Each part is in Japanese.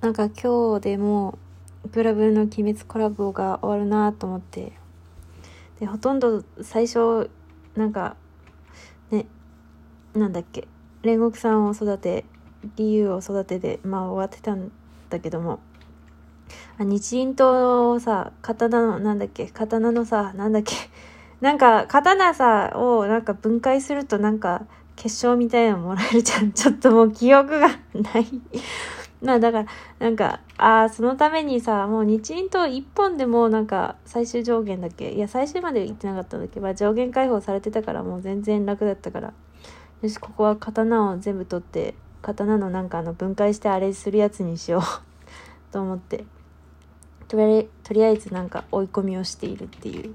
なんか今日でもうクラブルの鬼滅コラボが終わるなと思って。でほとんど最初なんかねなんだっけ煉獄さんを育て理由を育てでまあ終わってたんだけども。あ日輪刀をさ刀のなんだっけ刀のさなんだっけ なんか刀さをなんか分解するとなんか結晶みたいなのもらえるじゃん。ちょっともう記憶がない。まあだからなんかああそのためにさもう日輪刀1本でもなんか最終上限だっけ？いや最終まで行ってなかったんだけ？ど、まあ、上限解放されてたからもう全然楽だったから。よしここは刀を全部取って刀のなんかあの分解してあれするやつにしよう。と思って。とりあえずなんか追い込みをしているっていう。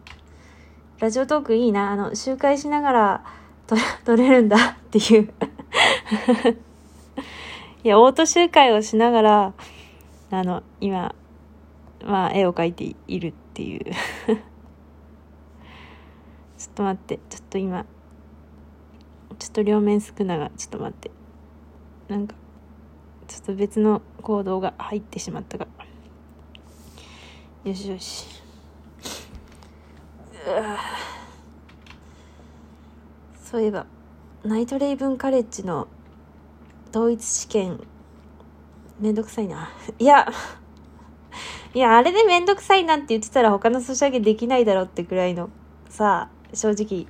ラジオトークいいな。あの周回しながらと撮れるんだっていう。いやオート周回をしながらあの今まあ絵を描いているっていう。ちょっと待って。ちょっと今ちょっと両面少ながちょっと待って。なんかちょっと別の行動が入ってしまったが。よしよし。そういえばナイトレイブンカレッジの統一試験めんどくさいな。いや いやあれでめんどくさいなって言ってたら他のソシャゲできないだろってくらいのさ正直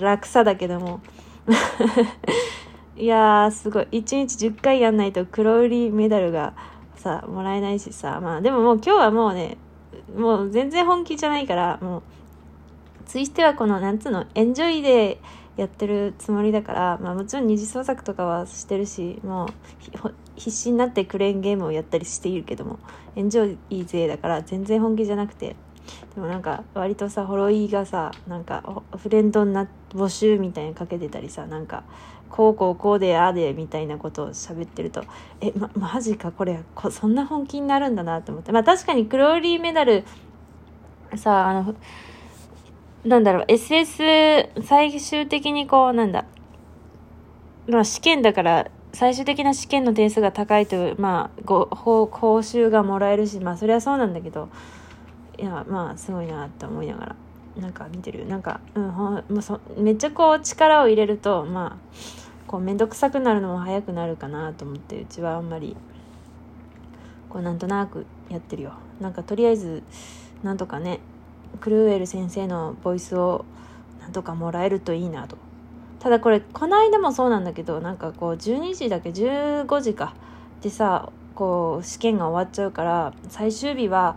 楽さだけども。いやーすごい。1日10回やんないと黒売りメダルがさもらえないしさ。まあでももう今日はもうねもう全然本気じゃないからもうツイステはこのなんつうのエンジョイでやってるつもりだから、まあ、もちろん二次創作とかはしてるしもう必死になってクレーンゲームをやったりしているけどもエンジョイ勢だから全然本気じゃなくて。でもなんか割とさホロイがさなんかフレンドな募集みたいにかけてたりさなんかこうこうこうでああでみたいなことを喋ってるとえまマジかこれこそんな本気になるんだなと思って。まあ確かにクローリーメダルさあのなんだろう SS 最終的にこうなんだ。まあ試験だから最終的な試験の点数が高いとまあご報酬がもらえるしまあそれはそうなんだけどいやまあすごいなって思いながらなんか見てる。なんか、うんほんまあ、そめっちゃこう力を入れるとまあこう面倒くさくなるのも早くなるかなと思ってうちはあんまりこうなんとなくやってるよ。なんかとりあえずなんとかねクルーエル先生のボイスをなんとかもらえるといいなと。ただこれこの間もそうなんだけどなんかこう12時だけ？15時かでさこう試験が終わっちゃうから最終日は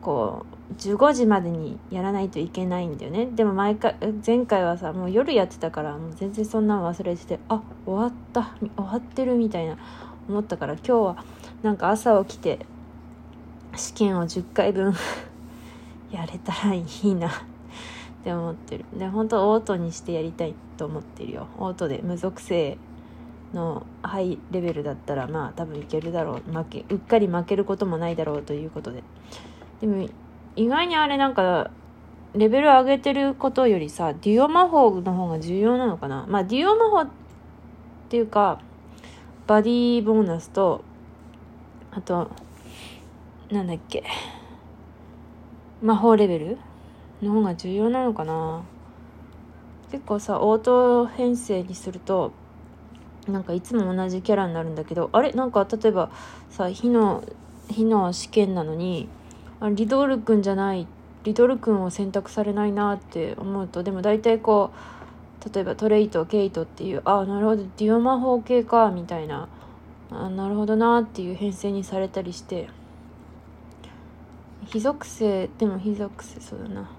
こう15時までにやらないといけないんだよね。でも毎回前回はさもう夜やってたからもう全然そんなの忘れててあ終わった終わってるみたいな思ったから今日はなんか朝起きて試験を10回分やれたらいいな。って思ってる。で本当オートにしてやりたいと思ってるよ。オートで無属性のハイレベルだったらまあ多分いけるだろう。負けうっかり負けることもないだろうということで。でも意外にあれなんかレベル上げてることよりさデュオ魔法の方が重要なのかな。まあデュオ魔法っていうかバディボーナスとあとなんだっけ。魔法レベルの方が重要なのかな？結構さオート編成にするとなんかいつも同じキャラになるんだけどあれ？なんか例えばさ火の火の試験なのにあリドール君じゃないリドル君を選択されないなって思うとでも大体こう例えばトレイトケイトっていうあなるほどデュオ魔法系かみたいなあなるほどなっていう編成にされたりして非属性でも非属性そうだな。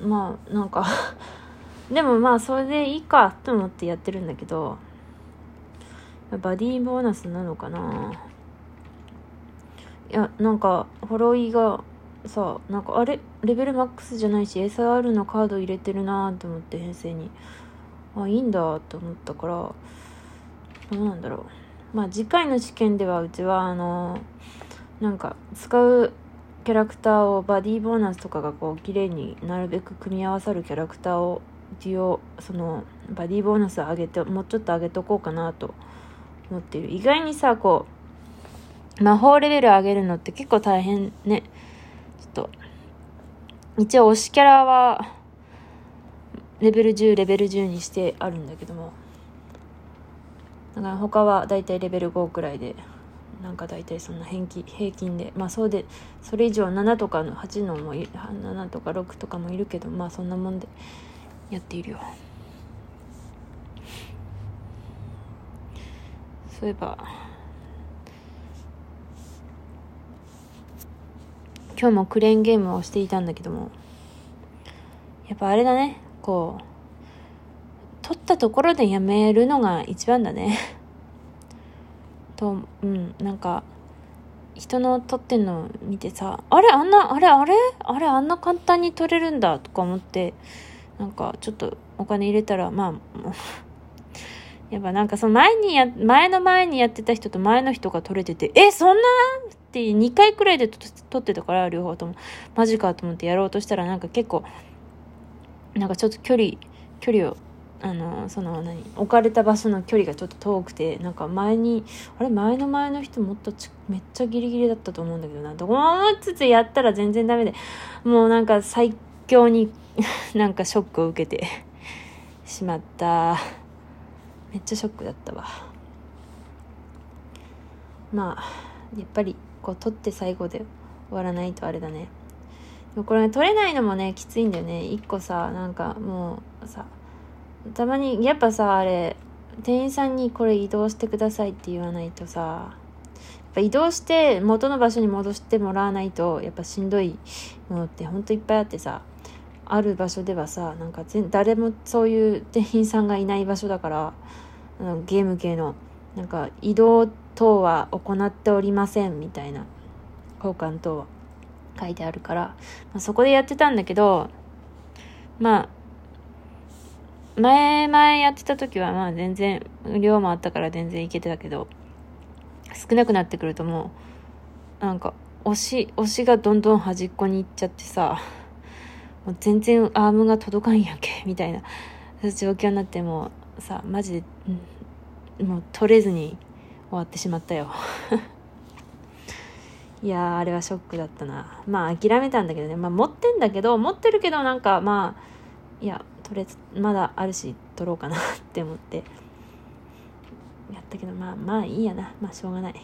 まあなんか でもまあそれでいいかと思ってやってるんだけどバディボーナスなのかな。いやなんかホロイがさなんかあれレベルマックスじゃないし SR のカード入れてるなと思って編成に。あいいんだと思ったからどうなんだろう。まあ次回の試験ではうちはあのなんか使うキャラクターをバディボーナスとかがこう綺麗になるべく組み合わさるキャラクターを一応そのバディボーナスを上げてもうちょっと上げとこうかなと思ってる意外にさこう魔法レベル上げるのって結構大変ね。ちょっと、一応推しキャラは、レベル10、レベル10にしてあるんだけども。だから他はだいたいレベル5くらいで、なんか大体そんな平均平均で。まあそうで、それ以上7とかの8のもい、7とか6とかもいるけど、まあそんなもんでやっているよ。そういえば、今日もクレーンゲームをしていたんだけども、やっぱあれだね、こう、取ったところでやめるのが一番だね。と、うん、なんか、人の撮ってんの見てさ、あれあんな、あれあれあれあんな簡単に取れるんだとか思って、なんかちょっとお金入れたら、まあ、やっぱなんかその前にや、前の前にやってた人と前の人が取れてて、え、そんな？って2回くらいで撮ってたから、両方とも。マジかと思ってやろうとしたらなんか結構、なんかちょっと距離、距離を、あの、その何、置かれた場所の距離がちょっと遠くて、なんか前に、あれ前の前の人もっとめっちゃギリギリだったと思うんだけどな、どこもつつやったら全然ダメで、もうなんか最強に なんかショックを受けてしまった。めっちゃショックだったわ。まあやっぱりこう取って最後で終わらないとあれだね。これ、取れないのもねきついんだよね。一個さなんかもうさたまにやっぱさあれ店員さんにこれ移動してくださいって言わないとさやっぱ移動して元の場所に戻してもらわないとやっぱしんどいものってほんといっぱいあってさある場所ではさなんか誰もそういう店員さんがいない場所だからゲーム系のなんか移動等は行っておりませんみたいな交換等は書いてあるから、まあ、そこでやってたんだけどまあ前々やってた時はまあ全然量もあったから全然いけてたけど少なくなってくるともうなんか推し推しがどんどん端っこに行っちゃってさもう全然アームが届かんやんけ みたいな状況になってもさマジで、うん、もう取れずに終わってしまったよ。いやあれはショックだったな。まあ諦めたんだけどね。まあ持ってんだけど持ってるけどなんかまあいやとりあえずまだあるし取ろうかなって思って。やったけどまあまあいいやな。まあしょうがない。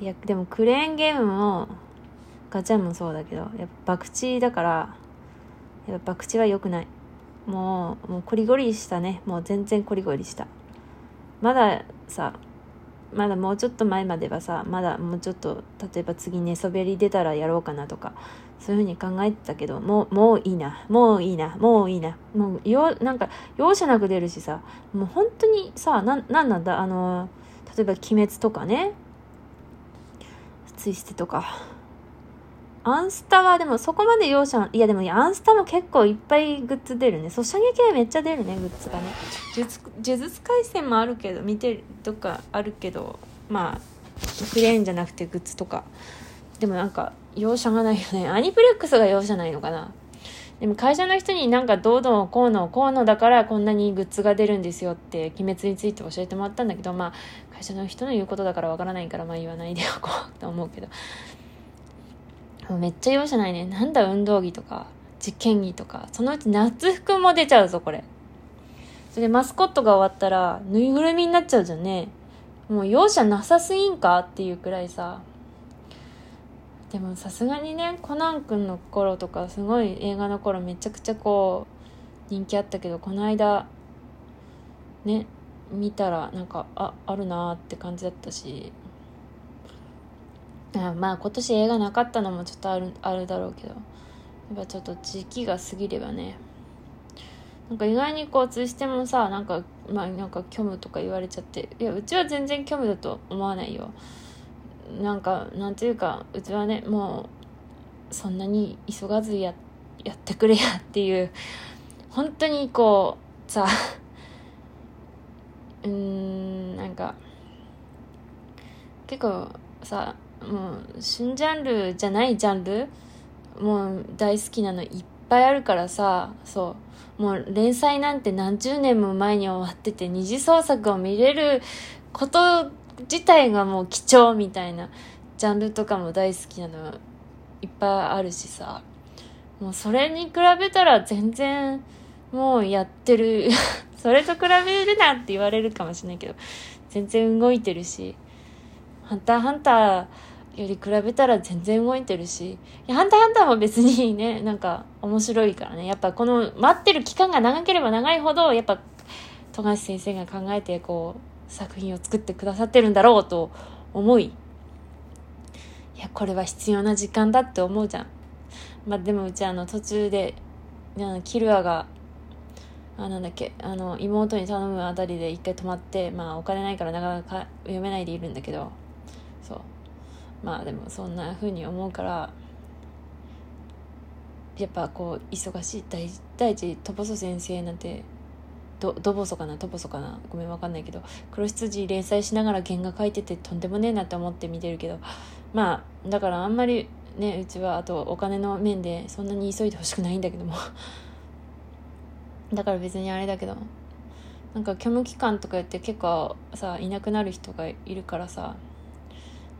いやでもクレーンゲームもガチャもそうだけどやっぱ博打だからやっぱ博打は良くない。もうもうコリゴリしたね。もう全然コリゴリした。まださまだもうちょっと前まではさまだもうちょっと例えば次寝そべり出たらやろうかなとかそういうふうに考えてたけどもうもういいな。もういいな。もういいな。もうよなんか容赦なく出るしさもう本当にさななんなんだ？あの例えば「鬼滅」とかね「ツイステ」とか。アンスタはでもそこまで容赦、いやでもアンスタも結構いっぱいグッズ出るね。ソシャゲ系めっちゃ出るね、グッズがね。呪術廻戦もあるけど、見てるとかあるけど、まあ、クレーンじゃなくてグッズとか。でもなんか、容赦がないよね。アニプレックスが容赦ないのかな。でも会社の人になんかどうのこうのこうのだからこんなにグッズが出るんですよって鬼滅について教えてもらったんだけどまあ会社の人の言うことだからわからないからまあ言わないでおこうと思うけどめっちゃ容赦ないね。なんだ運動着とか、実験着とか、そのうち夏服も出ちゃうぞ、これ。それでマスコットが終わったら、ぬいぐるみになっちゃうじゃんね。もう容赦なさすぎんかっていうくらいさ。でもさすがにね、コナン君の頃とか、すごい映画の頃めちゃくちゃこう、人気あったけど、この間、ね、見たらなんか、あ、あるなーって感じだったし、あまあ今年映画なかったのもちょっとあるあるだろうけど。やっぱちょっと時期が過ぎればね。なんか意外にこう通してもさなんかまあなんか虚無とか言われちゃって。いやうちは全然虚無だと思わないよ。なんかなんていうかうちはねもうそんなに急がずややってくれやっていう。本当にこうさうーんなんか結構さもう新ジャンルじゃないジャンル？もう大好きなのいっぱいあるからさそう。もう連載なんて何十年も前に終わってて二次創作を見れること自体がもう貴重みたいなジャンルとかも大好きなのいっぱいあるしさ。もうそれに比べたら全然もうやってる それと比べるなって言われるかもしれないけど全然動いてるし「ハンターハンター」より比べたら全然動いてるし、いや、ハンターハンターも別にね、なんか面白いからね。やっぱこの待ってる期間が長ければ長いほど、やっぱ、富樫先生が考えてこう、作品を作ってくださってるんだろうと思い、いや、これは必要な時間だって思うじゃん。まあでもうちあの途中で、キルアが、あなんだっけあの妹に頼むあたりで一回止まってまあお金ないからなかなか読めないでいるんだけどまあでもそんな風に思うからやっぱこう忙しい第第一トボソ先生なんてどドボソかなトボソかなごめんわかんないけど黒羊連載しながら原画描いててとんでもねえなって思って見てるけどまあだからあんまりねうちはあとお金の面でそんなに急いでほしくないんだけども。だから別にあれだけどなんか虚無期間とか言って結構さいなくなる人がいるからさ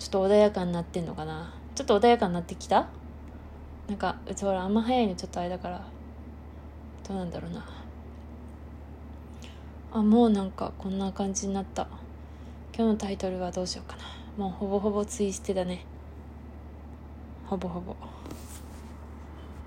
ちょっと穏やかになってんのかな？ちょっと穏やかになってきた？なんかうちほらあんま早いのちょっとあれだから。どうなんだろうな。あもうなんかこんな感じになった。今日のタイトルはどうしようかな。もうほぼほぼツイステだね。ほぼほぼ。